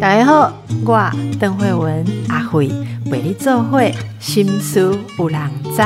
大家好，我邓慧文阿慧为你做会心思有人知。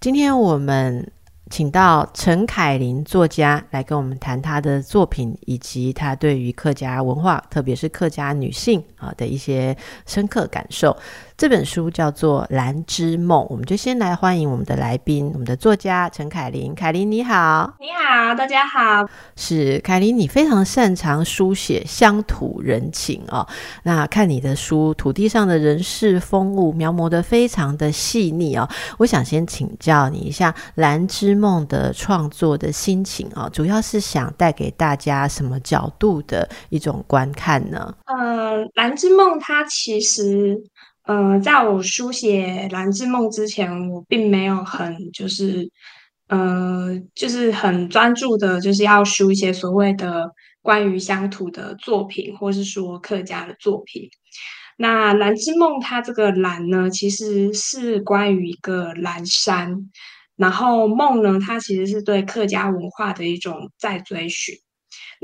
今天我们请到陈凯琳作家来跟我们谈她的作品，以及她对于客家文化，特别是客家女性啊的一些深刻感受。这本书叫做《蓝之梦》，我们就先来欢迎我们的来宾，我们的作家陈凯琳。凯琳你好，你好，大家好。是凯琳，你非常擅长书写乡土人情哦。那看你的书，土地上的人事风物描摹的非常的细腻哦。我想先请教你一下，《蓝之梦》的创作的心情哦，主要是想带给大家什么角度的一种观看呢？嗯，《蓝之梦》它其实。呃，在我书写《蓝之梦》之前，我并没有很就是，呃，就是很专注的，就是要书写所谓的关于乡土的作品，或是说客家的作品。那《蓝之梦》它这个“蓝”呢，其实是关于一个蓝山，然后“梦”呢，它其实是对客家文化的一种再追寻。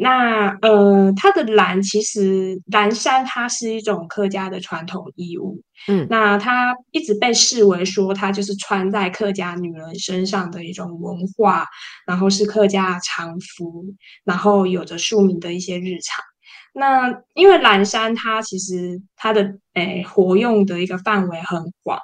那呃，它的蓝其实蓝衫它是一种客家的传统衣物，嗯，那它一直被视为说它就是穿在客家女人身上的一种文化，然后是客家常服，然后有着庶民的一些日常。那因为蓝衫它其实它的诶活用的一个范围很广。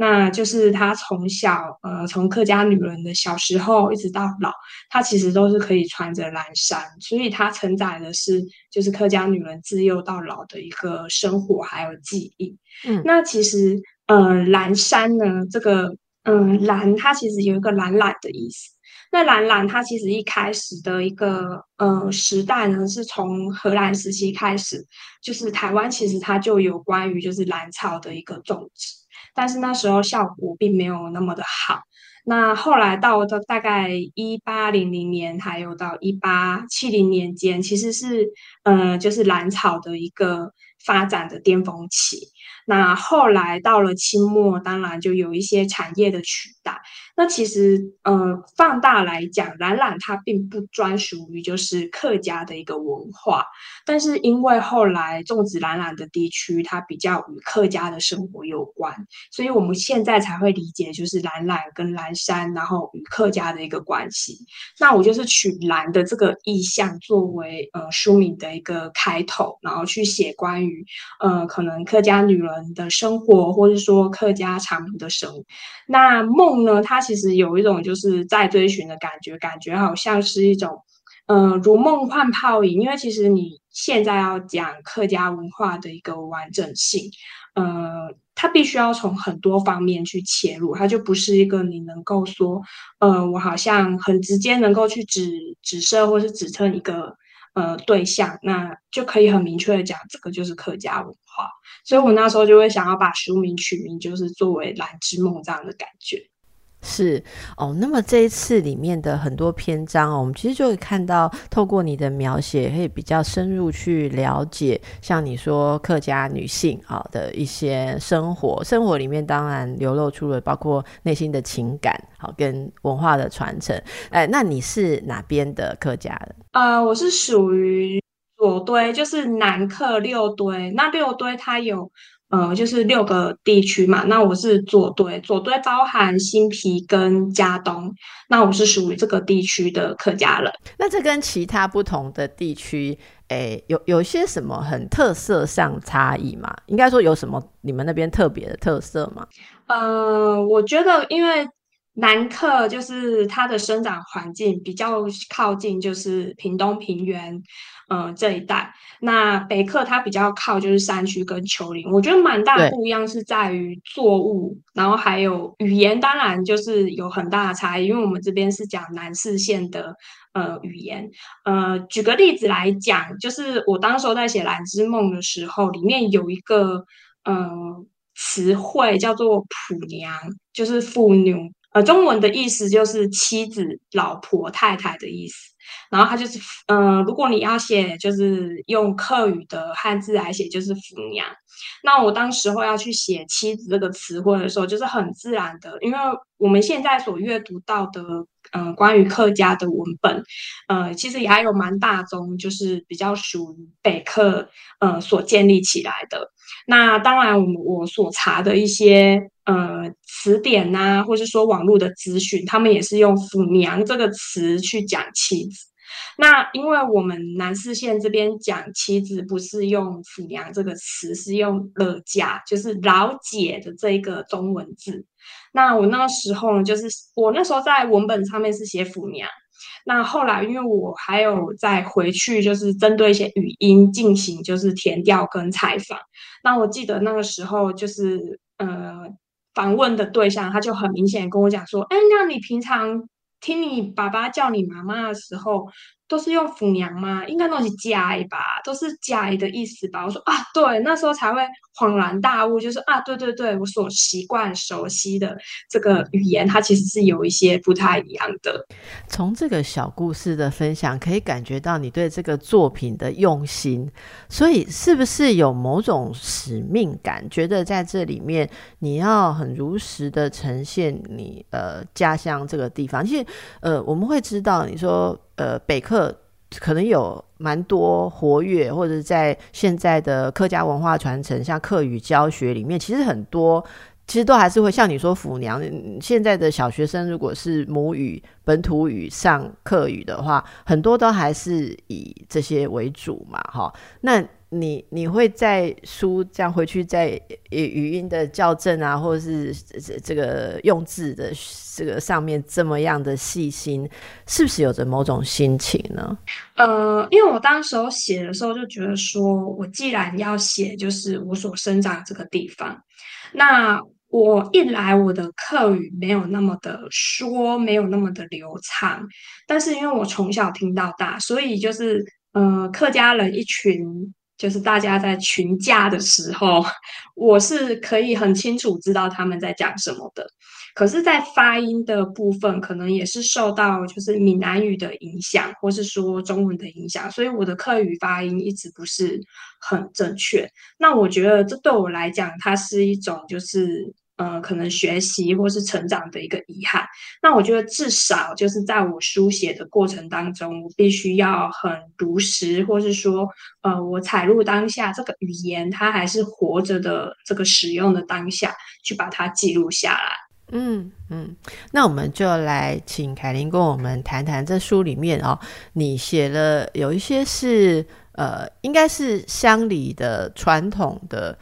那就是她从小，呃，从客家女人的小时候一直到老，她其实都是可以穿着蓝衫，所以她承载的是就是客家女人自幼到老的一个生活还有记忆。嗯，那其实，呃，蓝衫呢，这个，嗯，蓝它其实有一个懒懒的意思。那蓝蓝它其实一开始的一个，呃，时代呢，是从荷兰时期开始，就是台湾其实它就有关于就是蓝草的一个种植。但是那时候效果并没有那么的好。那后来到的大概一八零零年，还有到一八七零年间，其实是呃，就是蓝草的一个发展的巅峰期。那后来到了清末，当然就有一些产业的取代。那其实，呃，放大来讲，蓝染它并不专属于就是客家的一个文化，但是因为后来种植蓝染的地区，它比较与客家的生活有关，所以我们现在才会理解就是蓝染跟蓝山，然后与客家的一个关系。那我就是取蓝的这个意象作为呃书名的一个开头，然后去写关于呃可能客家女人的生活，或者说客家长民的生活。那梦呢，它。其实有一种就是在追寻的感觉，感觉好像是一种，嗯，如梦幻泡影。因为其实你现在要讲客家文化的一个完整性，呃，它必须要从很多方面去切入，它就不是一个你能够说，呃，我好像很直接能够去指指涉或是指称一个呃对象，那就可以很明确的讲这个就是客家文化。所以我那时候就会想要把书名取名就是作为《蓝之梦》这样的感觉。是哦，那么这一次里面的很多篇章哦，我们其实就会看到，透过你的描写，可以比较深入去了解，像你说客家女性啊的一些生活，生活里面当然流露出了包括内心的情感，好跟文化的传承。哎，那你是哪边的客家人？呃，我是属于左堆，就是南客六堆。那六堆它有。呃，就是六个地区嘛，那我是左堆，左堆包含新皮跟嘉东，那我是属于这个地区的客家人。那这跟其他不同的地区，诶，有有些什么很特色上差异吗？应该说有什么你们那边特别的特色吗？呃，我觉得因为。南客就是它的生长环境比较靠近，就是屏东平原，嗯这一带。那北客它比较靠就是山区跟丘陵。我觉得蛮大不一样是在于作物，然后还有语言，当然就是有很大的差异。因为我们这边是讲南四县的呃语言。呃，举个例子来讲，就是我当时候在写《蓝之梦》的时候，里面有一个呃词汇叫做“普娘”，就是妇女。呃，中文的意思就是妻子、老婆、太太的意思。然后它就是，嗯，如果你要写，就是用客语的汉字来写，就是“福娘”。那我当时候要去写妻子这个词汇的时候，就是很自然的，因为我们现在所阅读到的，嗯，关于客家的文本，呃，其实也还有蛮大宗，就是比较属于北客，呃，所建立起来的。那当然，我我所查的一些呃词典呐，或是说网络的资讯，他们也是用“府娘”这个词去讲妻子。那因为我们南四县这边讲妻子不是用“抚娘”这个词，是用“了家”，就是老姐的这一个中文字。那我那时候呢，就是我那时候在文本上面是写“抚娘”。那后来因为我还有再回去，就是针对一些语音进行就是填调跟采访。那我记得那个时候就是呃访问的对象，他就很明显跟我讲说：“哎，那你平常？”听你爸爸叫你妈妈的时候，都是用“抚娘”吗？应该都是“家”吧，都是“家”的意思吧？我说啊，对，那时候才会恍然大悟，就是啊，对对对，我所习惯熟悉的这个语言，它其实是有一些不太一样的。从这个小故事的分享，可以感觉到你对这个作品的用心，所以是不是有某种使命感？觉得在这里面，你要很如实的呈现你呃家乡这个地方。其实呃，我们会知道你说呃北客。可能有蛮多活跃，或者在现在的客家文化传承，像客语教学里面，其实很多其实都还是会像你说“府娘”。现在的小学生如果是母语本土语上课语的话，很多都还是以这些为主嘛，哈。那你你会在书这样回去在语语音的校正啊，或者是这个用字的这个上面这么样的细心，是不是有着某种心情呢？呃，因为我当时候写的时候就觉得说，我既然要写，就是我所生长这个地方，那我一来我的课语没有那么的说，没有那么的流畅，但是因为我从小听到大，所以就是呃客家人一群。就是大家在群架的时候，我是可以很清楚知道他们在讲什么的。可是，在发音的部分，可能也是受到就是闽南语的影响，或是说中文的影响，所以我的客语发音一直不是很正确。那我觉得这对我来讲，它是一种就是。呃，可能学习或是成长的一个遗憾。那我觉得至少就是在我书写的过程当中，我必须要很如实，或是说，呃，我采入当下这个语言，它还是活着的这个使用的当下，去把它记录下来。嗯嗯，那我们就来请凯琳跟我们谈谈这书里面哦，你写了有一些是呃，应该是乡里的传统的。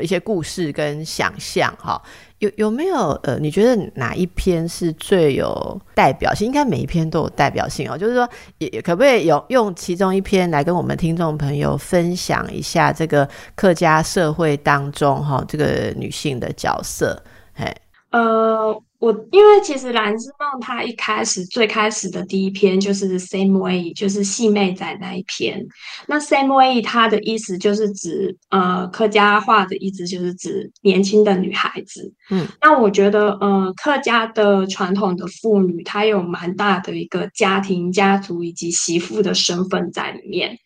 一些故事跟想象，哈，有有没有呃？你觉得哪一篇是最有代表性？应该每一篇都有代表性哦。就是说，也可不可以有用其中一篇来跟我们听众朋友分享一下这个客家社会当中哈这个女性的角色？嘿，呃。我因为其实《蓝之梦》它一开始最开始的第一篇就是 Same Way，就是细妹仔那一篇。那 Same Way 它的意思就是指呃客家话的意思就是指年轻的女孩子。嗯，那我觉得呃客家的传统的妇女她有蛮大的一个家庭、家族以及媳妇的身份在里面。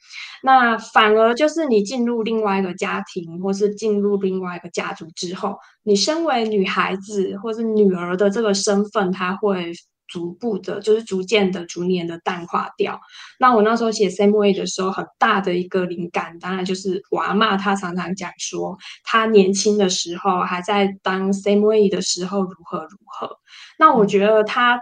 那反而就是你进入另外一个家庭，或是进入另外一个家族之后，你身为女孩子或是女儿的这个身份，它会逐步的，就是逐渐的、逐年的淡化掉。那我那时候写 Same Way 的时候，很大的一个灵感，当然就是我阿妈她常常讲说，她年轻的时候还在当 Same Way 的时候如何如何。那我觉得她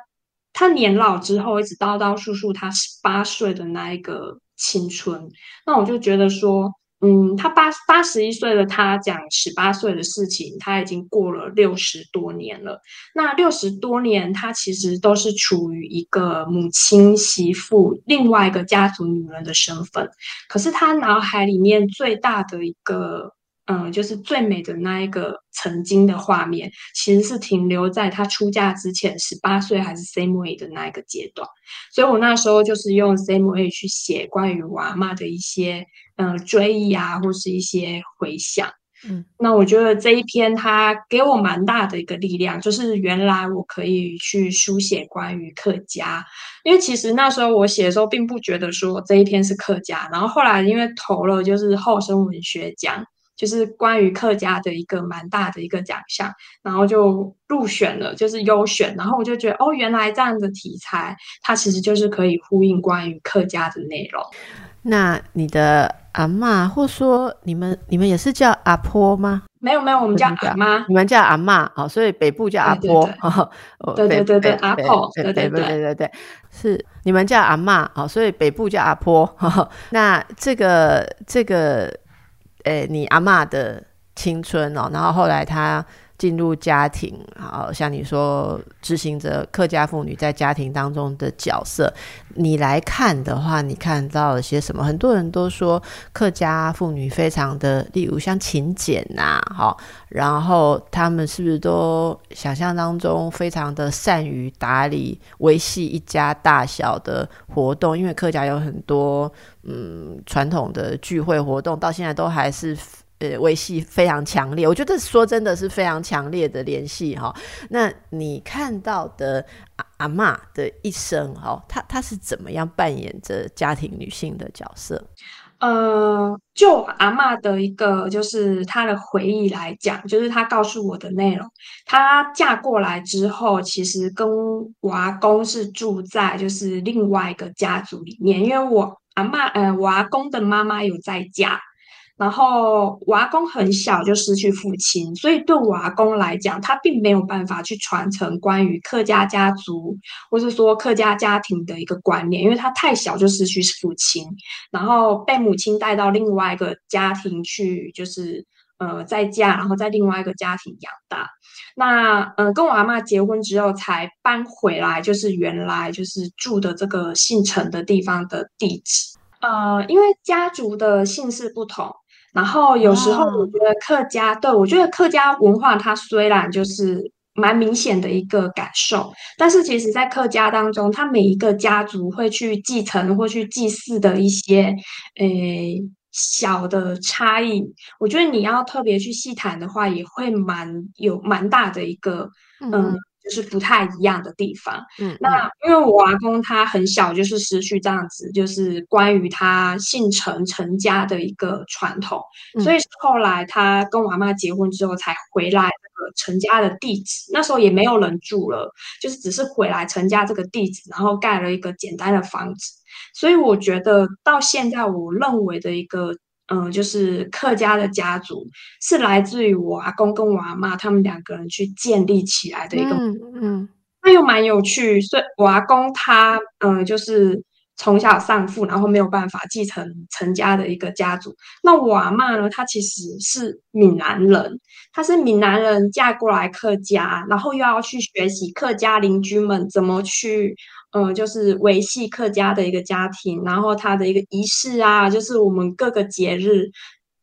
她年老之后，一直叨叨述述她十八岁的那一个。青春，那我就觉得说，嗯，他八八十一岁的他讲十八岁的事情，他已经过了六十多年了。那六十多年，他其实都是处于一个母亲、媳妇、另外一个家族女人的身份。可是他脑海里面最大的一个。嗯，就是最美的那一个曾经的画面，其实是停留在她出嫁之前十八岁还是 same way 的那一个阶段，所以我那时候就是用 same way 去写关于娃妈的一些嗯追忆啊，或是一些回想。嗯，那我觉得这一篇它给我蛮大的一个力量，就是原来我可以去书写关于客家，因为其实那时候我写的时候并不觉得说这一篇是客家，然后后来因为投了就是后生文学奖。就是关于客家的一个蛮大的一个奖项，然后就入选了，就是优选。然后我就觉得，哦，原来这样的题材，它其实就是可以呼应关于客家的内容。那你的阿妈，或说你们你们也是叫阿婆吗？没有没有，我们叫阿妈。你们叫阿妈，好，所以北部叫阿婆。对对对对，阿婆。对对对对对，是你们叫阿妈，好，所以北部叫阿婆。那这个这个，诶，你阿妈的青春哦，然后后来他。进入家庭，好像你说执行着客家妇女在家庭当中的角色，你来看的话，你看到了些什么？很多人都说客家妇女非常的，例如像勤俭呐，好，然后他们是不是都想象当中非常的善于打理、维系一家大小的活动？因为客家有很多嗯传统的聚会活动，到现在都还是。呃，维系非常强烈，我觉得说真的是非常强烈的联系哈。那你看到的阿阿妈的一生哈，她她是怎么样扮演着家庭女性的角色？呃，就阿妈的一个就是她的回忆来讲，就是她告诉我的内容。她嫁过来之后，其实跟我阿公是住在就是另外一个家族里面，因为我阿妈呃，我阿公的妈妈有在家。然后我阿公很小就失去父亲，所以对我阿公来讲，他并没有办法去传承关于客家家族或是说客家家庭的一个观念，因为他太小就失去父亲，然后被母亲带到另外一个家庭去，就是呃在家，然后在另外一个家庭养大。那呃跟我阿妈结婚之后才搬回来，就是原来就是住的这个姓陈的地方的地址。呃，因为家族的姓氏不同。然后有时候我觉得客家，对我觉得客家文化它虽然就是蛮明显的一个感受，但是其实在客家当中，它每一个家族会去继承或去祭祀的一些诶小的差异，我觉得你要特别去细谈的话，也会蛮有蛮大的一个嗯。就是不太一样的地方。嗯，那因为我阿公他很小就是失去这样子，就是关于他姓陈陈家的一个传统，所以后来他跟我阿妈结婚之后才回来那个陈家的地址。那时候也没有人住了，就是只是回来陈家这个地址，然后盖了一个简单的房子。所以我觉得到现在，我认为的一个。嗯，就是客家的家族是来自于我阿公跟我阿妈他们两个人去建立起来的一个，嗯嗯，那又蛮有趣。所以我阿公他，嗯，就是从小丧父，然后没有办法继承陈家的一个家族。那我阿妈呢，她其实是闽南人，她是闽南人嫁过来客家，然后又要去学习客家邻居们怎么去。呃，就是维系客家的一个家庭，然后他的一个仪式啊，就是我们各个节日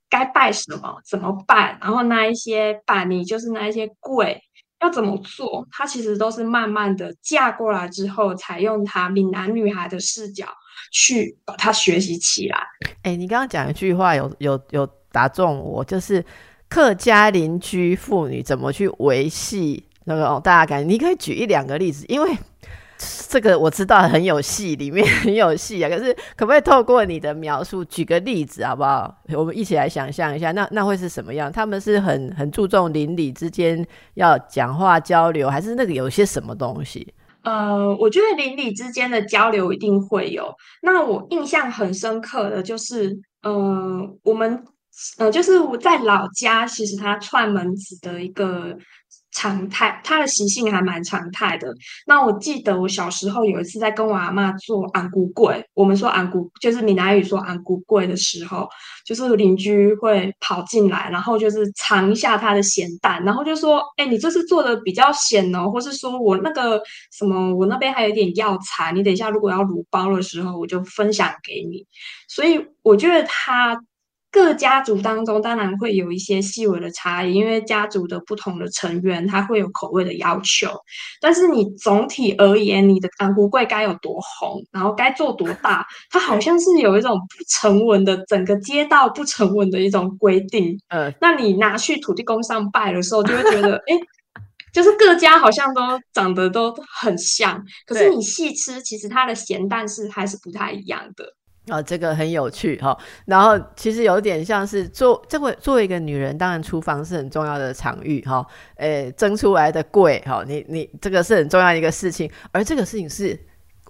该拜什么，怎么拜，然后那一些板你就是那一些跪要怎么做，他其实都是慢慢的嫁过来之后，才用他闽南女孩的视角去把它学习起来。哎，你刚刚讲一句话，有有有打中我，就是客家邻居妇女怎么去维系那个哦，大家感觉，你可以举一两个例子，因为。这个我知道很有戏，里面很有戏啊。可是可不可以透过你的描述举个例子好不好？我们一起来想象一下，那那会是什么样？他们是很很注重邻里之间要讲话交流，还是那个有些什么东西？呃，我觉得邻里之间的交流一定会有。那我印象很深刻的就是，呃，我们呃就是在老家，其实他串门子的一个。常态，他的习性还蛮常态的。那我记得我小时候有一次在跟我阿妈做安姑柜，我们说安姑就是闽南语说安姑柜的时候，就是邻居会跑进来，然后就是尝一下它的咸蛋，然后就说：“哎，你这次做的比较咸哦，或是说我那个什么，我那边还有点药材，你等一下如果要卤包的时候，我就分享给你。”所以我觉得他。各家族当中当然会有一些细微的差异，因为家族的不同的成员，他会有口味的要求。但是你总体而言，你的安菇柜该有多红，然后该做多大，它好像是有一种不成文的整个街道不成文的一种规定。嗯，那你拿去土地公上拜的时候，就会觉得，哎，就是各家好像都长得都很像，可是你细吃，其实它的咸淡是还是不太一样的。啊，这个很有趣哈。然后其实有点像是做这位作为一个女人，当然厨房是很重要的场域哈。诶，蒸出来的贵哈，你你这个是很重要一个事情。而这个事情是，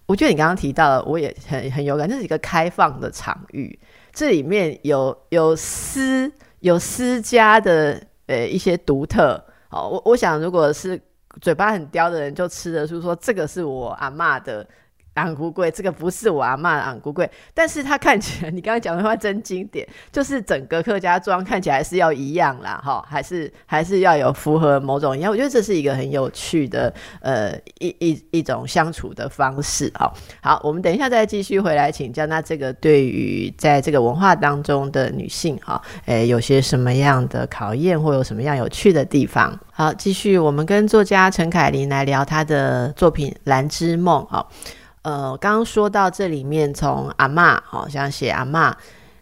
我觉得你刚刚提到的，我也很很有感，这是一个开放的场域，这里面有有私有私家的呃一些独特。好，我我想如果是嘴巴很刁的人，就吃得出说这个是我阿妈的。昂菇贵，这个不是我阿妈的昂菇贵，但是他看起来，你刚刚讲的话真经典，就是整个客家庄看起来是要一样啦，哈，还是还是要有符合某种一样，我觉得这是一个很有趣的，呃，一一一种相处的方式，哈。好，我们等一下再继续回来请教，那这个对于在这个文化当中的女性，哈，诶，有些什么样的考验，或有什么样有趣的地方？好，继续，我们跟作家陈凯琳来聊她的作品《蓝之梦》，哈。呃，刚刚说到这里面，从阿妈，好像写阿妈，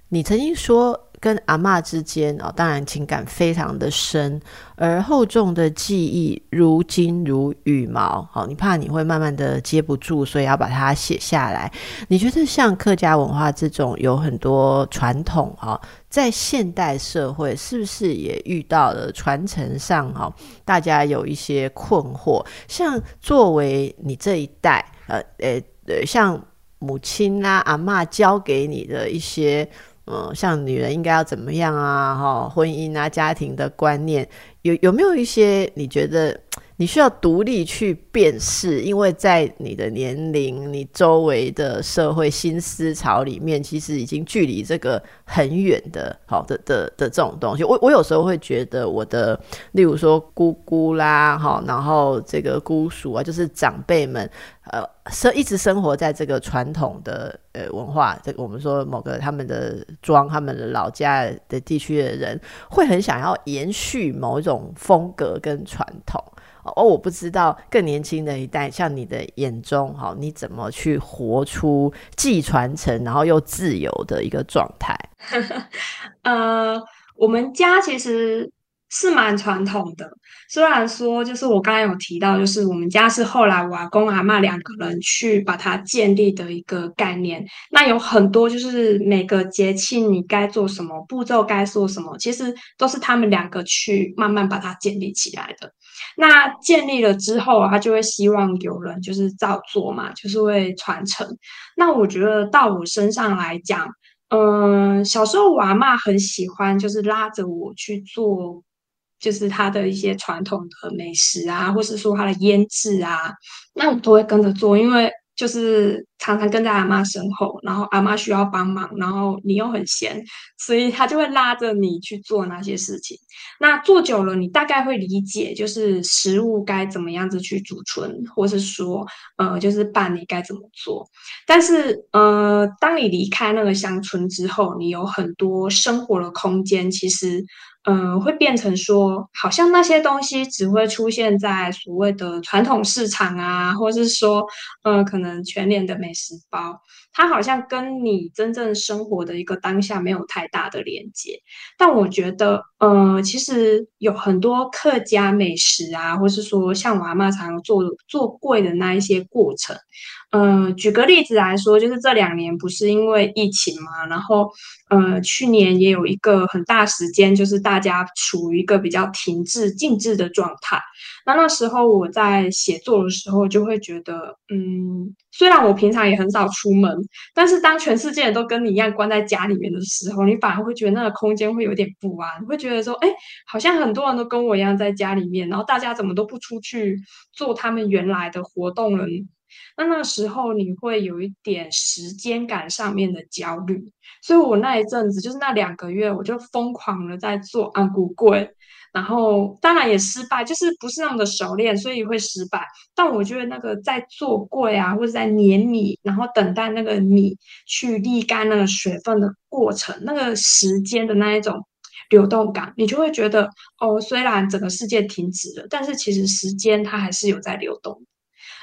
你曾经说跟阿妈之间哦，当然情感非常的深，而厚重的记忆如金如羽毛，好，你怕你会慢慢的接不住，所以要把它写下来。你觉得像客家文化这种有很多传统哈，在现代社会是不是也遇到了传承上哈，大家有一些困惑？像作为你这一代。呃呃呃，像母亲啊、阿妈教给你的一些，嗯，像女人应该要怎么样啊，哈，婚姻啊、家庭的观念，有有没有一些你觉得？你需要独立去辨识，因为在你的年龄、你周围的社会新思潮里面，其实已经距离这个很远的，好的的的这种东西。我我有时候会觉得，我的例如说姑姑啦，哈，然后这个姑叔啊，就是长辈们，呃，生一直生活在这个传统的呃文化，这个我们说某个他们的庄、他们的老家的地区的人，会很想要延续某一种风格跟传统。哦，我不知道更年轻的一代，像你的眼中，哈，你怎么去活出既传承然后又自由的一个状态？呃，我们家其实。是蛮传统的，虽然说就是我刚才有提到，就是我们家是后来我阿公阿妈两个人去把它建立的一个概念。那有很多就是每个节气你该做什么步骤该做什么，其实都是他们两个去慢慢把它建立起来的。那建立了之后，他就会希望有人就是照做嘛，就是会传承。那我觉得到我身上来讲，嗯，小时候我阿妈很喜欢，就是拉着我去做。就是他的一些传统的美食啊，或是说他的腌制啊，那我都会跟着做，因为。就是常常跟在阿妈身后，然后阿妈需要帮忙，然后你又很闲，所以他就会拉着你去做那些事情。那做久了，你大概会理解，就是食物该怎么样子去储存，或是说，呃，就是办理该怎么做。但是，呃，当你离开那个乡村之后，你有很多生活的空间，其实。嗯，会变成说，好像那些东西只会出现在所谓的传统市场啊，或者是说，呃，可能全年的美食包，它好像跟你真正生活的一个当下没有太大的连接。但我觉得，呃，其实有很多客家美食啊，或是说像我阿妈常做做贵的那一些过程。嗯，举个例子来说，就是这两年不是因为疫情嘛，然后，呃，去年也有一个很大时间，就是大家处于一个比较停滞、静滞的状态。那那时候我在写作的时候，就会觉得，嗯，虽然我平常也很少出门，但是当全世界都跟你一样关在家里面的时候，你反而会觉得那个空间会有点不安，会觉得说，哎，好像很多人都跟我一样在家里面，然后大家怎么都不出去做他们原来的活动了。那那个时候你会有一点时间感上面的焦虑，所以我那一阵子就是那两个月，我就疯狂的在做安骨柜，然后当然也失败，就是不是那么的熟练，所以会失败。但我觉得那个在做柜啊，或者在碾米，然后等待那个米去沥干那个水分的过程，那个时间的那一种流动感，你就会觉得哦，虽然整个世界停止了，但是其实时间它还是有在流动。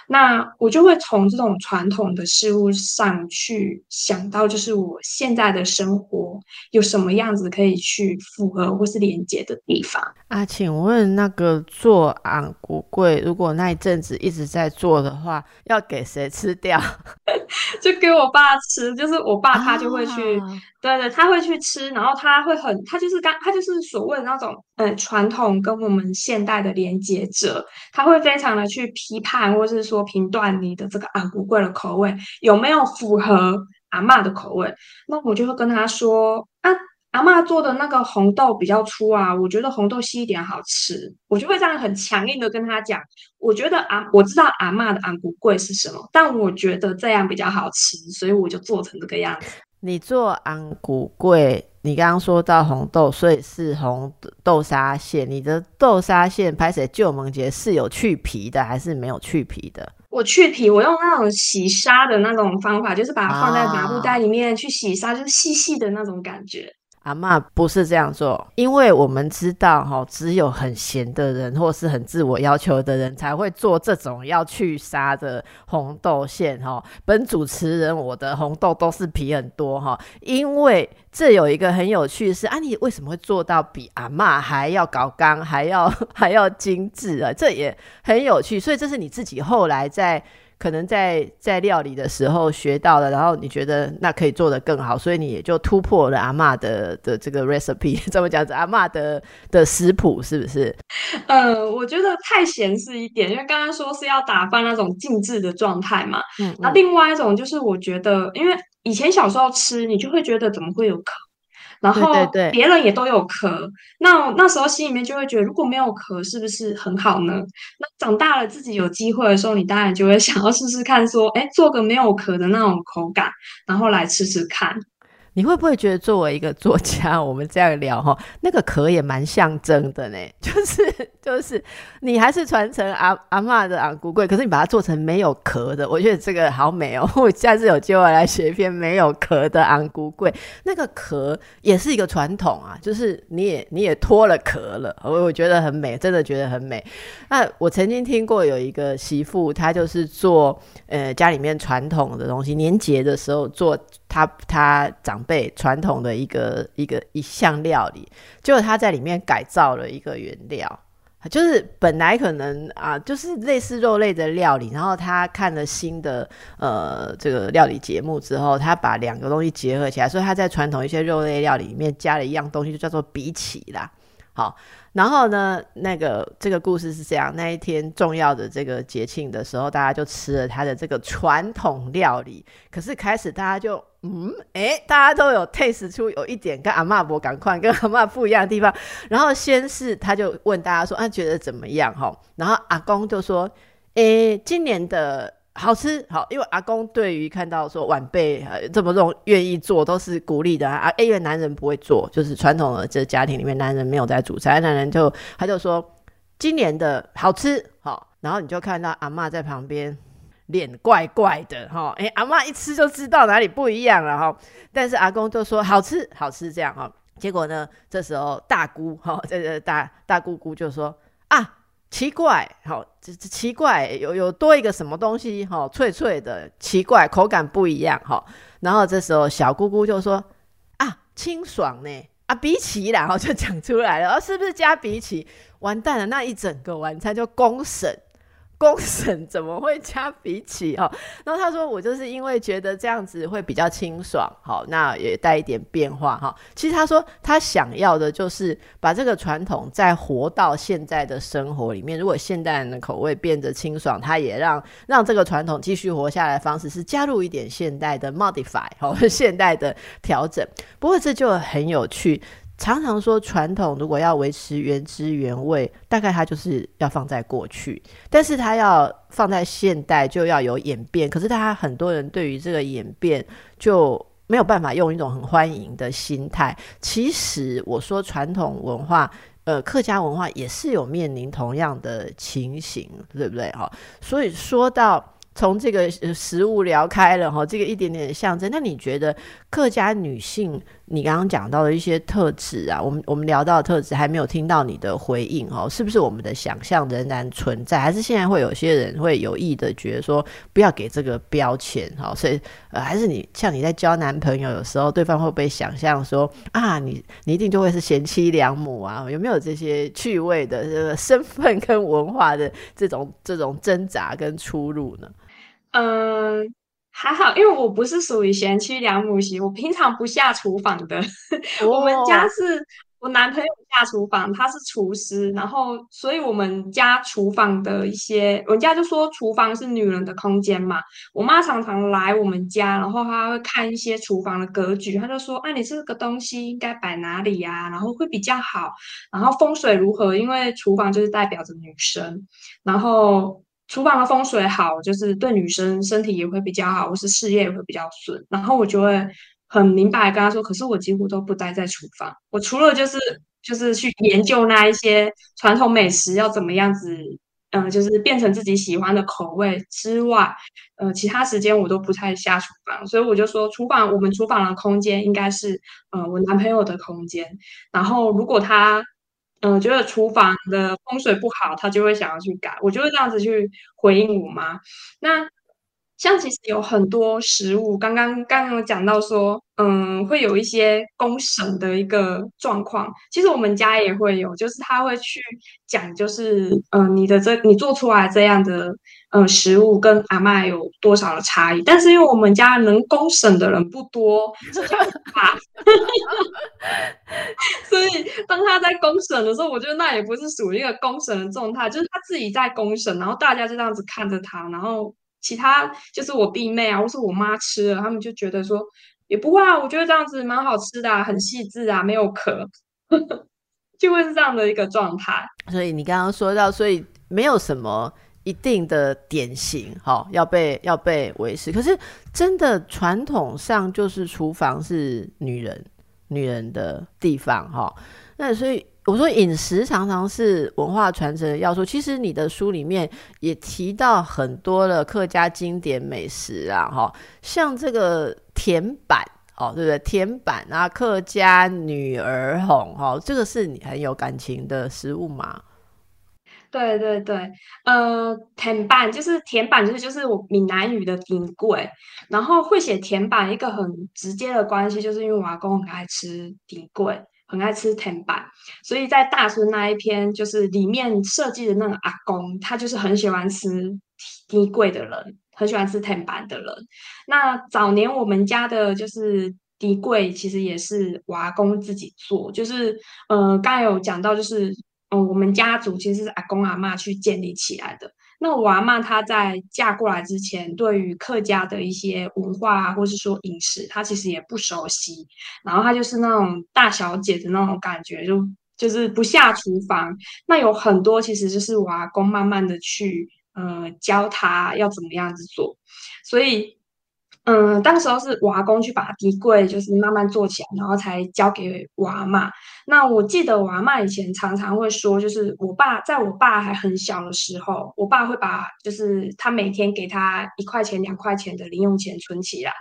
那我就会从这种传统的事物上去想到，就是我现在的生活有什么样子可以去符合或是连接的地方啊？请问那个做昂古贵，如果那一阵子一直在做的话，要给谁吃掉？就给我爸吃，就是我爸他就会去，对对，他会去吃，然后他会很，他就是刚，他就是所谓的那种，呃，传统跟我们现代的连接者，他会非常的去批判，或是说说评断你的这个昂古贵的口味有没有符合阿妈的口味，那我就会跟他说啊。阿妈做的那个红豆比较粗啊，我觉得红豆细一点好吃，我就会这样很强硬的跟他讲。我觉得阿我知道阿妈的昂古贵是什么，但我觉得这样比较好吃，所以我就做成这个样子。你做昂古贵，你刚刚说到红豆，所以是红豆沙馅。你的豆沙馅拍谁旧萌节是有去皮的还是没有去皮的？我去皮，我用那种洗沙的那种方法，就是把它放在麻布袋里面去洗沙，就是细细的那种感觉。阿妈不是这样做，因为我们知道哈，只有很闲的人或是很自我要求的人才会做这种要去沙的红豆馅哈。本主持人，我的红豆都是皮很多哈，因为这有一个很有趣的是啊，你为什么会做到比阿妈还要搞刚，还要 还要精致啊？这也很有趣，所以这是你自己后来在。可能在在料理的时候学到了，然后你觉得那可以做得更好，所以你也就突破了阿妈的的这个 recipe，这么讲子阿妈的的食谱是不是？呃，我觉得太闲是一点，因为刚刚说是要打发那种静置的状态嘛。嗯。那另外一种就是我觉得，因为以前小时候吃，你就会觉得怎么会有壳。然后别人也都有壳，那那时候心里面就会觉得，如果没有壳，是不是很好呢？那长大了自己有机会的时候，你当然就会想要试试看，说，哎，做个没有壳的那种口感，然后来吃吃看。你会不会觉得作为一个作家，我们这样聊哈，那个壳也蛮象征的呢？就是就是，你还是传承阿阿妈的昂古贵，可是你把它做成没有壳的，我觉得这个好美哦。我下次有机会来写一篇没有壳的昂古贵，那个壳也是一个传统啊，就是你也你也脱了壳了，我我觉得很美，真的觉得很美。那我曾经听过有一个媳妇，她就是做呃家里面传统的东西，年节的时候做。她她长被传统的一个一个一项料理，结果他在里面改造了一个原料，就是本来可能啊，就是类似肉类的料理，然后他看了新的呃这个料理节目之后，他把两个东西结合起来，所以他在传统一些肉类料理里面加了一样东西，就叫做比起啦。好。然后呢，那个这个故事是这样：那一天重要的这个节庆的时候，大家就吃了他的这个传统料理。可是开始大家就嗯，哎，大家都有 taste 出有一点跟阿妈伯赶快跟阿妈不一样的地方。然后先是他就问大家说：“啊，觉得怎么样？”哈，然后阿公就说：“诶，今年的。”好吃好，因为阿公对于看到说晚辈呃这么种愿意做，都是鼓励的啊。因为男人不会做，就是传统的这家庭里面，男人没有在煮菜，男人就他就说今年的好吃好，然后你就看到阿妈在旁边脸怪怪的哈，哎，阿妈一吃就知道哪里不一样了哈。但是阿公就说好吃好吃这样哈，结果呢，这时候大姑哈，这个大大姑姑就说啊。奇怪，好，这这奇怪，有有多一个什么东西，哈，脆脆的，奇怪，口感不一样，哈。然后这时候小姑姑就说：“啊，清爽呢，啊，比起然后 就讲出来了，是不是加比起？完蛋了，那一整个晚餐就公审。”公审怎么会加比起哈？然后他说我就是因为觉得这样子会比较清爽，好，那也带一点变化哈。其实他说他想要的就是把这个传统再活到现在的生活里面。如果现代人的口味变得清爽，他也让让这个传统继续活下来。方式是加入一点现代的 modify，好，现代的调整。不过这就很有趣。常常说传统如果要维持原汁原味，大概它就是要放在过去，但是它要放在现代就要有演变。可是大家很多人对于这个演变就没有办法用一种很欢迎的心态。其实我说传统文化，呃，客家文化也是有面临同样的情形，对不对？哈，所以说到。从这个食物聊开了哈，这个一点点的象征。那你觉得客家女性，你刚刚讲到的一些特质啊，我们我们聊到的特质还没有听到你的回应哦，是不是我们的想象仍然存在？还是现在会有些人会有意的觉得说不要给这个标签哈？所以呃，还是你像你在交男朋友，有时候对方会不会想象说啊，你你一定就会是贤妻良母啊？有没有这些趣味的这个身份跟文化的这种这种挣扎跟出入呢？嗯，还好，因为我不是属于贤妻良母型，我平常不下厨房的。我们家是我男朋友下厨房，他是厨师，然后所以我们家厨房的一些，我家就说厨房是女人的空间嘛。我妈常常来我们家，然后她会看一些厨房的格局，她就说：“啊，你这个东西应该摆哪里呀？然后会比较好，然后风水如何？因为厨房就是代表着女生，然后。”厨房的风水好，就是对女生身体也会比较好，或是事业也会比较顺。然后我就会很明白跟他说，可是我几乎都不待在厨房，我除了就是就是去研究那一些传统美食要怎么样子，嗯，就是变成自己喜欢的口味之外，呃，其他时间我都不太下厨房。所以我就说，厨房我们厨房的空间应该是，呃，我男朋友的空间。然后如果他嗯，觉得厨房的风水不好，他就会想要去改。我就会这样子去回应我妈。那像其实有很多食物，刚刚刚刚讲到说，嗯，会有一些公审的一个状况。其实我们家也会有，就是他会去讲，就是嗯，你的这你做出来这样的嗯食物跟阿妈有多少的差异。但是因为我们家能公审的人不多，所以当他在公审的时候，我觉得那也不是属于一个公审的状态，就是他自己在公审，然后大家就这样子看着他，然后。其他就是我弟妹啊，或是我妈吃了，他们就觉得说也不会啊，我觉得这样子蛮好吃的，很细致啊，没有壳，就会是这样的一个状态。所以你刚刚说到，所以没有什么一定的典型，哈，要被要被维持。可是真的传统上就是厨房是女人女人的地方，哈，那所以。我说饮食常常是文化传承的要素。其实你的书里面也提到很多的客家经典美食啊，哈，像这个甜板哦，对不对？甜板啊，客家女儿红哈，这个是你很有感情的食物吗？对对对，呃，甜板就是甜板，就是就是我闽南语的顶贵，然后会写甜板一个很直接的关系，就是因为我阿公很爱吃顶贵。很爱吃甜板，所以在大孙那一篇，就是里面设计的那个阿公，他就是很喜欢吃低贵的人，很喜欢吃甜板的人。那早年我们家的就是低柜，其实也是我阿公自己做，就是呃，刚才有讲到，就是嗯，我们家族其实是阿公阿妈去建立起来的。那我阿妈她在嫁过来之前，对于客家的一些文化啊或是说饮食，她其实也不熟悉。然后她就是那种大小姐的那种感觉，就就是不下厨房。那有很多其实就是我阿公慢慢的去呃教她要怎么样子做，所以。嗯，当时候是我阿公去把底柜就是慢慢做起来，然后才交给我阿妈。那我记得我阿妈以前常常会说，就是我爸在我爸还很小的时候，我爸会把就是他每天给他一块钱、两块钱的零用钱存起来，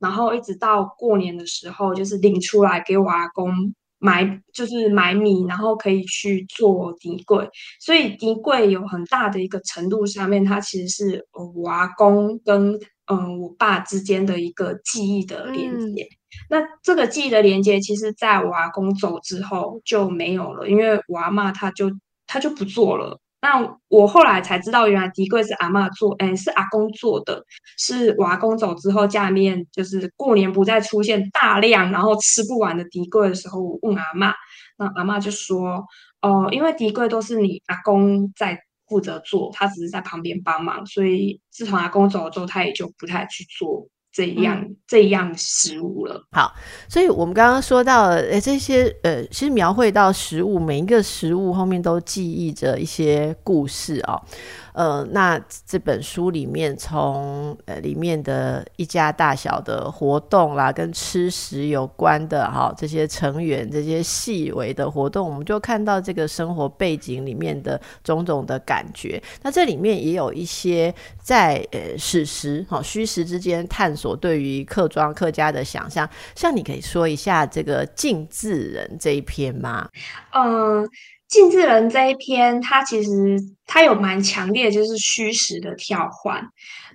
然后一直到过年的时候，就是领出来给我阿公买，就是买米，然后可以去做底柜。所以底柜有很大的一个程度上面，它其实是我阿公跟。嗯，我爸之间的一个记忆的连接，那这个记忆的连接，其实在我阿公走之后就没有了，因为我阿妈她就她就不做了。那我后来才知道，原来迪柜是阿妈做，哎，是阿公做的。是我阿公走之后，家里面就是过年不再出现大量然后吃不完的迪柜的时候，我问阿妈，那阿妈就说，哦，因为迪柜都是你阿公在。负责做，他只是在旁边帮忙，所以自从阿公走了之后，他也就不太去做这一样这一样食物了。好，所以我们刚刚说到，呃，这些呃，其实描绘到食物，每一个食物后面都记忆着一些故事哦。呃，那这本书里面，从呃里面的一家大小的活动啦，跟吃食有关的哈，这些成员这些细微的活动，我们就看到这个生活背景里面的种种的感觉。那这里面也有一些在呃史实哈虚实之间探索所对于客庄客家的想象。像你可以说一下这个镜字人这一篇吗？嗯。镜字人这一篇，它其实它有蛮强烈，就是虚实的跳换，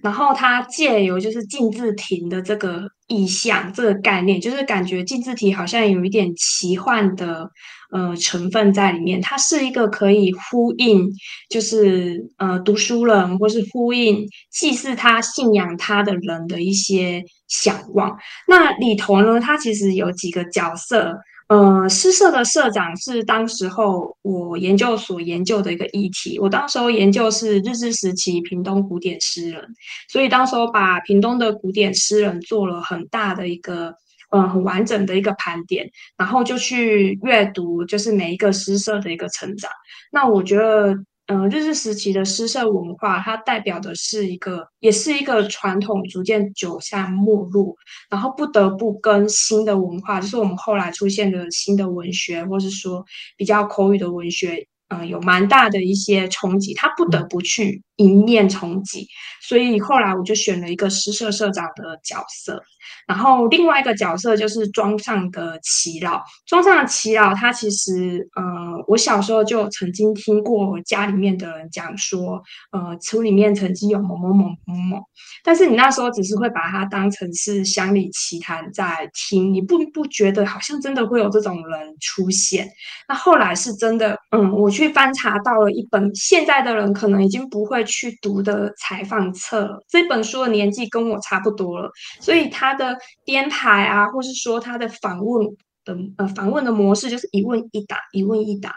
然后它借由就是镜字亭的这个意象，这个概念，就是感觉镜字亭好像有一点奇幻的呃成分在里面。它是一个可以呼应，就是呃读书人或是呼应祭祀他、信仰他的人的一些想望。那里头呢，它其实有几个角色。呃，诗社的社长是当时候我研究所研究的一个议题。我当时候研究是日治时期屏东古典诗人，所以当时候把屏东的古典诗人做了很大的一个，嗯，很完整的一个盘点，然后就去阅读，就是每一个诗社的一个成长。那我觉得。嗯，日治时期的诗社文化，它代表的是一个，也是一个传统逐渐走向没落，然后不得不跟新的文化，就是我们后来出现的新的文学，或是说比较口语的文学，嗯，有蛮大的一些冲击，它不得不去迎面冲击，所以后来我就选了一个诗社社长的角色。然后另外一个角色就是庄上的祈老，庄上的祈老，他其实，呃，我小时候就曾经听过家里面的人讲说，呃，村里面曾经有某某某某某，但是你那时候只是会把它当成是乡里奇谈在听，你不不觉得好像真的会有这种人出现？那后来是真的，嗯，我去翻查到了一本现在的人可能已经不会去读的采访册，这本书的年纪跟我差不多了，所以他的。编排啊，或是说他的访问的呃访问的模式，就是一问一答，一问一答。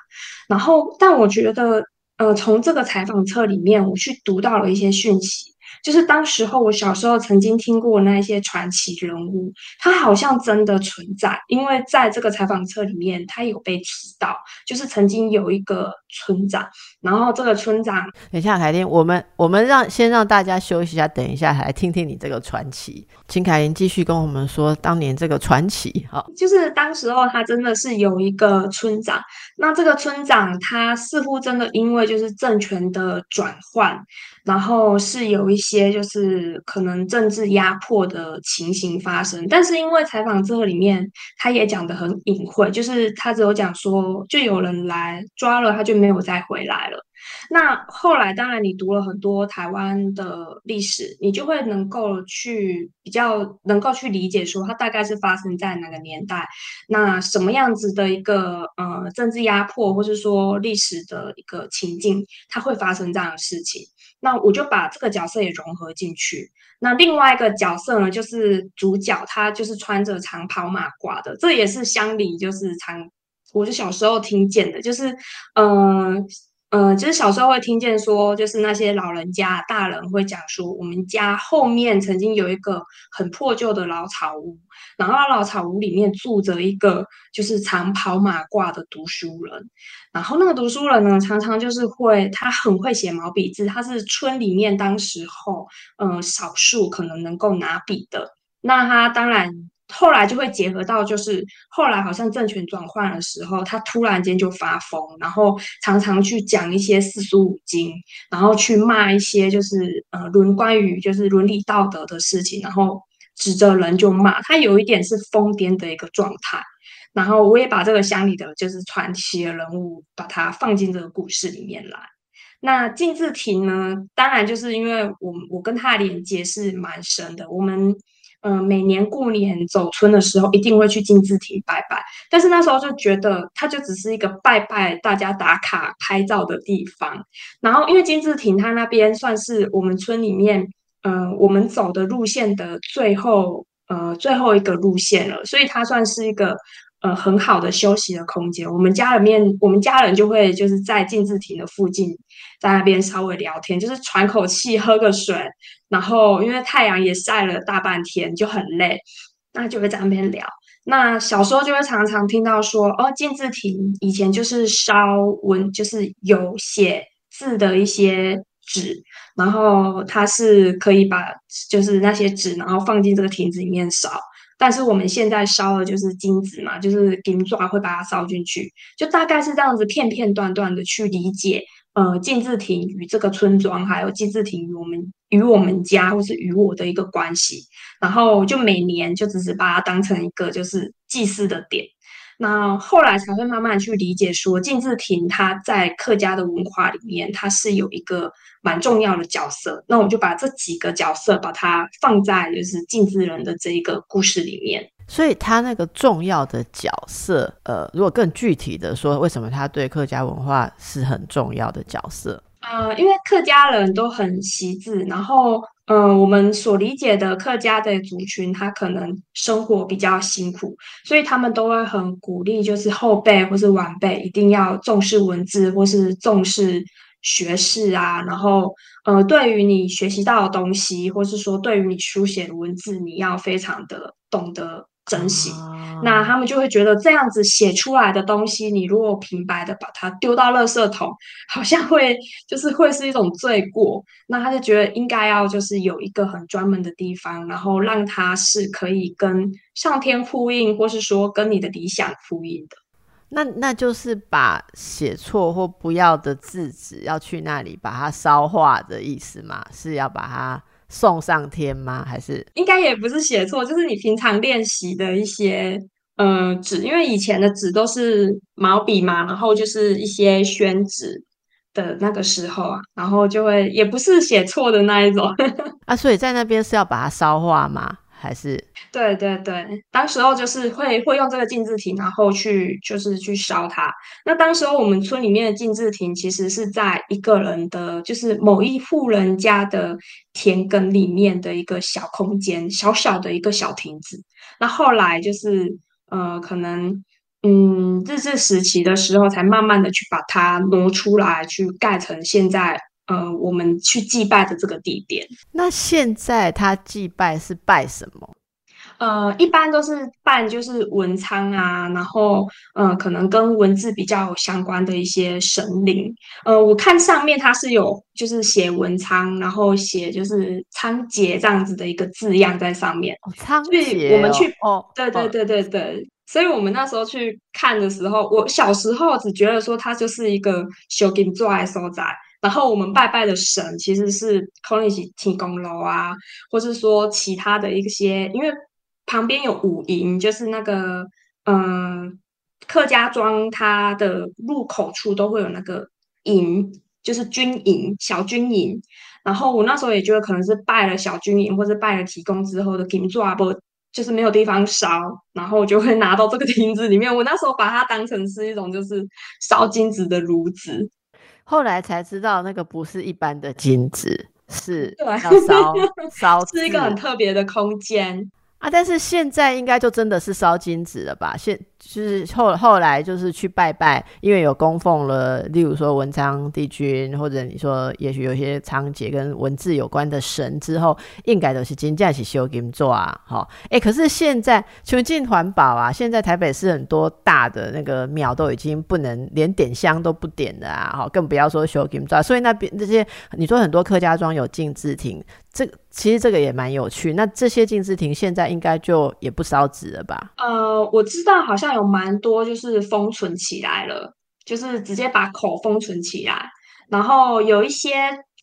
然后，但我觉得，呃，从这个采访册里面，我去读到了一些讯息。就是当时候我小时候曾经听过那一些传奇人物，他好像真的存在，因为在这个采访册里面，他有被提到，就是曾经有一个村长，然后这个村长，等一下凯琳，我们我们让先让大家休息一下，等一下来听听你这个传奇，请凯琳继续跟我们说当年这个传奇。哈，就是当时候他真的是有一个村长，那这个村长他似乎真的因为就是政权的转换。然后是有一些就是可能政治压迫的情形发生，但是因为采访这个里面，他也讲的很隐晦，就是他只有讲说，就有人来抓了，他就没有再回来了。那后来，当然你读了很多台湾的历史，你就会能够去比较，能够去理解说，它大概是发生在哪个年代，那什么样子的一个呃政治压迫，或是说历史的一个情境，它会发生这样的事情。那我就把这个角色也融合进去。那另外一个角色呢，就是主角，他就是穿着长袍马褂的，这也是乡里就是常，我是小时候听见的，就是嗯。嗯，就是小时候会听见说，就是那些老人家大人会讲说，我们家后面曾经有一个很破旧的老草屋，然后老草屋里面住着一个就是长袍马褂的读书人，然后那个读书人呢，常常就是会，他很会写毛笔字，他是村里面当时候，嗯，少数可能能够拿笔的，那他当然。后来就会结合到，就是后来好像政权转换的时候，他突然间就发疯，然后常常去讲一些四书五经，然后去骂一些就是呃伦关于就是伦理道德的事情，然后指着人就骂，他有一点是疯癫的一个状态。然后我也把这个乡里的就是传奇的人物，把它放进这个故事里面来。那静字亭呢，当然就是因为我我跟他的连接是蛮深的，我们。嗯，每年过年走村的时候，一定会去金字亭拜拜。但是那时候就觉得，它就只是一个拜拜、大家打卡拍照的地方。然后，因为金字亭它那边算是我们村里面，呃，我们走的路线的最后，呃，最后一个路线了，所以它算是一个呃很好的休息的空间。我们家里面，我们家人就会就是在静字亭的附近，在那边稍微聊天，就是喘口气，喝个水，然后因为太阳也晒了大半天，就很累，那就会在那边聊。那小时候就会常常听到说，哦，静字亭以前就是烧文，就是有写字的一些纸，然后它是可以把就是那些纸，然后放进这个亭子里面烧。但是我们现在烧的就是金子嘛，就是金爪会把它烧进去，就大概是这样子片片段段的去理解。呃，静字亭与这个村庄，还有静字亭与我们与我们家，或是与我的一个关系，然后就每年就只是把它当成一个就是祭祀的点。那后来才会慢慢去理解，说敬字亭它在客家的文化里面，它是有一个蛮重要的角色。那我就把这几个角色把它放在就是敬字人的这一个故事里面。所以他那个重要的角色，呃，如果更具体的说，为什么他对客家文化是很重要的角色？呃，因为客家人都很习字，然后，呃，我们所理解的客家的族群，他可能生活比较辛苦，所以他们都会很鼓励，就是后辈或是晚辈一定要重视文字，或是重视学识啊。然后，呃，对于你学习到的东西，或是说对于你书写的文字，你要非常的懂得。珍惜，那他们就会觉得这样子写出来的东西，你如果平白的把它丢到垃圾桶，好像会就是会是一种罪过。那他就觉得应该要就是有一个很专门的地方，然后让它是可以跟上天呼应，或是说跟你的理想呼应的。那那就是把写错或不要的字纸要去那里把它烧化的意思嘛？是要把它。送上天吗？还是应该也不是写错，就是你平常练习的一些呃纸，因为以前的纸都是毛笔嘛，然后就是一些宣纸的那个时候啊，然后就会也不是写错的那一种 啊，所以在那边是要把它烧化吗？还是对对对，当时候就是会会用这个静字亭，然后去就是去烧它。那当时候我们村里面的静字亭其实是在一个人的，就是某一户人家的田埂里面的一个小空间，小小的一个小亭子。那后来就是呃，可能嗯日治时期的时候，才慢慢的去把它挪出来，去盖成现在。呃，我们去祭拜的这个地点。那现在他祭拜是拜什么？呃，一般都是拜就是文昌啊，然后呃，可能跟文字比较相关的一些神灵。呃，我看上面它是有就是写文昌，然后写就是仓颉这样子的一个字样在上面。仓颉，我们去哦，对对对对对，所以我们那时候去看的时候，我小时候只觉得说它就是一个修金做爱所在。然后我们拜拜的神其实是空一起提供楼啊，或是说其他的一些，因为旁边有五营，就是那个嗯客家庄，它的入口处都会有那个营，就是军营小军营。然后我那时候也觉得可能是拜了小军营，或者拜了提供之后的金座啊，不就是没有地方烧，然后就会拿到这个 亭子里面。我那时候把它当成是一种就是烧金子的炉子。后来才知道，那个不是一般的金子，是要烧 烧，是一个很特别的空间。啊！但是现在应该就真的是烧金纸了吧？现就是后后来就是去拜拜，因为有供奉了，例如说文昌帝君，或者你说也许有些仓颉跟文字有关的神之后，应该都是金价起修金做啊。好，哎，可是现在纯净环保啊，现在台北市很多大的那个庙都已经不能连点香都不点的啊，好，更不要说修金做。所以那边这些你说很多客家庄有静字亭。这其实这个也蛮有趣。那这些禁制亭现在应该就也不烧纸了吧？呃，我知道好像有蛮多就是封存起来了，就是直接把口封存起来，然后有一些。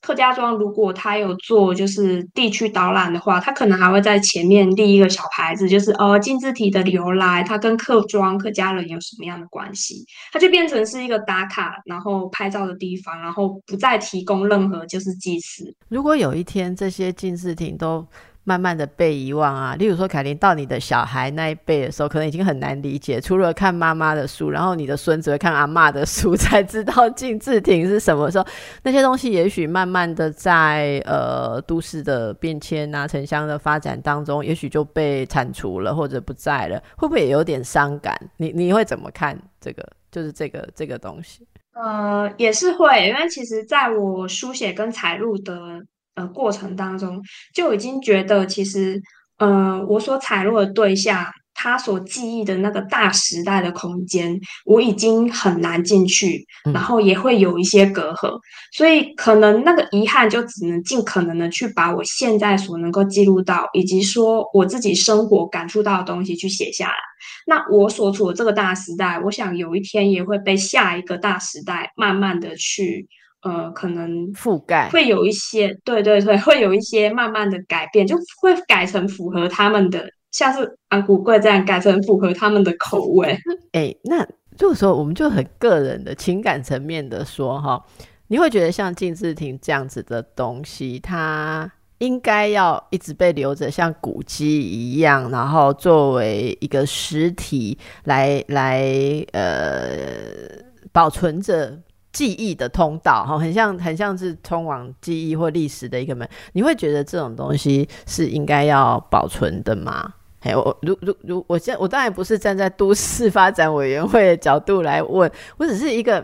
客家庄如果他有做就是地区导览的话，他可能还会在前面立一个小牌子，就是哦金字体的由来，它跟客庄客家人有什么样的关系，它就变成是一个打卡然后拍照的地方，然后不再提供任何就是祭祀。如果有一天这些金字亭都慢慢的被遗忘啊。例如说，凯琳到你的小孩那一辈的时候，可能已经很难理解，除了看妈妈的书，然后你的孙子会看阿妈的书，才知道静字亭是什么时候。那些东西也许慢慢的在呃都市的变迁啊、城乡的发展当中，也许就被铲除了或者不在了，会不会也有点伤感？你你会怎么看这个？就是这个这个东西？呃，也是会，因为其实在我书写跟采录的呃过程当中，就已经觉得其实呃我所采录的对象，他所记忆的那个大时代的空间，我已经很难进去，然后也会有一些隔阂，所以可能那个遗憾就只能尽可能的去把我现在所能够记录到，以及说我自己生活感触到的东西去写下来。那我所处的这个大时代，我想有一天也会被下一个大时代慢慢的去，呃，可能覆盖，会有一些，对对对，会有一些慢慢的改变，就会改成符合他们的，像是安古贵这样改成符合他们的口味。哎，那这个时候我们就很个人的情感层面的说哈，你会觉得像静志婷这样子的东西，它。应该要一直被留着，像古迹一样，然后作为一个实体来来呃保存着记忆的通道，哈，很像很像是通往记忆或历史的一个门。你会觉得这种东西是应该要保存的吗？哎，我如如如，我现在我当然不是站在都市发展委员会的角度来问，我只是一个。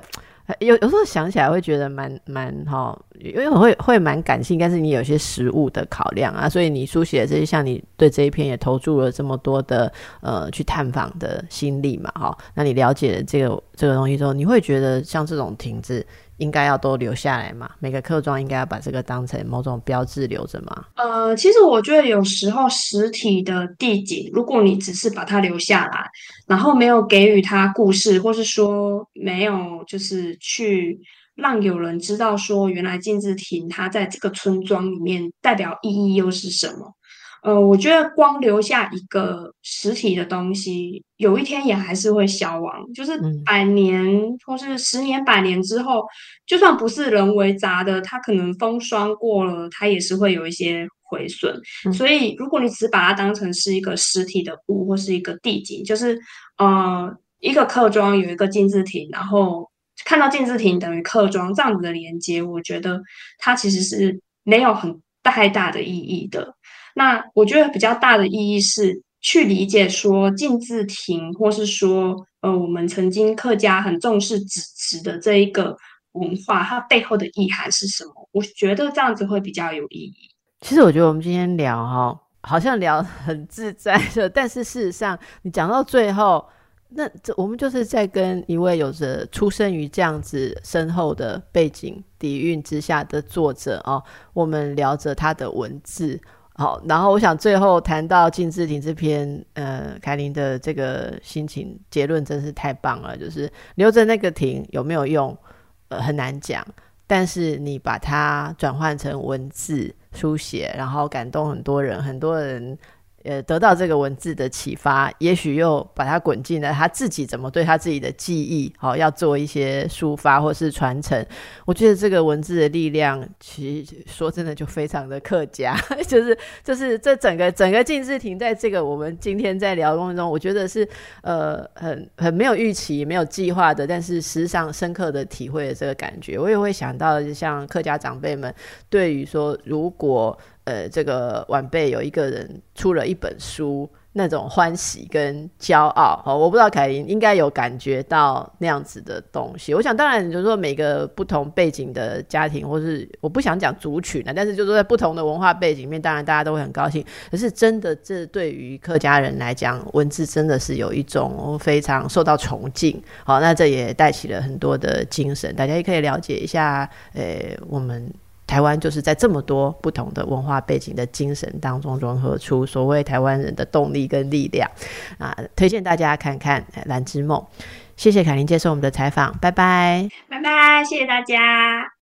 有有时候想起来会觉得蛮蛮哈，因为会会蛮感性，但是你有些实物的考量啊，所以你书写的这些，像你对这一篇也投注了这么多的呃去探访的心力嘛，哈，那你了解了这个这个东西之后，你会觉得像这种亭子。应该要都留下来嘛？每个客庄应该要把这个当成某种标志留着吗？呃，其实我觉得有时候实体的地景，如果你只是把它留下来，然后没有给予它故事，或是说没有就是去让有人知道说原来金字亭它在这个村庄里面代表意义又是什么？呃，我觉得光留下一个实体的东西，有一天也还是会消亡。就是百年或是十年、百年之后，就算不是人为砸的，它可能风霜过了，它也是会有一些毁损。所以，如果你只把它当成是一个实体的物或是一个地景，就是呃一个客庄有一个金字亭，然后看到金字亭等于客庄这样子的连接，我觉得它其实是没有很太大的意义的。那我觉得比较大的意义是去理解说静字亭，或是说呃，我们曾经客家很重视纸质的这一个文化，它背后的意涵是什么？我觉得这样子会比较有意义。其实我觉得我们今天聊哈，好像聊很自在的，但是事实上你讲到最后，那这我们就是在跟一位有着出生于这样子深厚的背景底蕴之下的作者哦，我们聊着他的文字。好，然后我想最后谈到静字亭这篇，呃，凯琳的这个心情结论真是太棒了。就是留着那个亭有没有用，呃，很难讲。但是你把它转换成文字书写，然后感动很多人，很多人。呃，得到这个文字的启发，也许又把它滚进了他自己怎么对他自己的记忆，好要做一些抒发或是传承。我觉得这个文字的力量，其实说真的就非常的客家，就是就是这整个整个静字亭，在这个我们今天在聊过程中，我觉得是呃很很没有预期、没有计划的，但是实际上深刻的体会了这个感觉。我也会想到，像客家长辈们对于说，如果呃，这个晚辈有一个人出了一本书，那种欢喜跟骄傲，好，我不知道凯琳应该有感觉到那样子的东西。我想，当然就是说每个不同背景的家庭，或是我不想讲族群呢，但是就是说在不同的文化背景面，当然大家都会很高兴。可是真的，这对于客家人来讲，文字真的是有一种非常受到崇敬。好，那这也带起了很多的精神，大家也可以了解一下。呃，我们。台湾就是在这么多不同的文化背景的精神当中融合出所谓台湾人的动力跟力量啊！推荐大家看看《蓝之梦》。谢谢凯琳接受我们的采访，拜拜，拜拜，谢谢大家。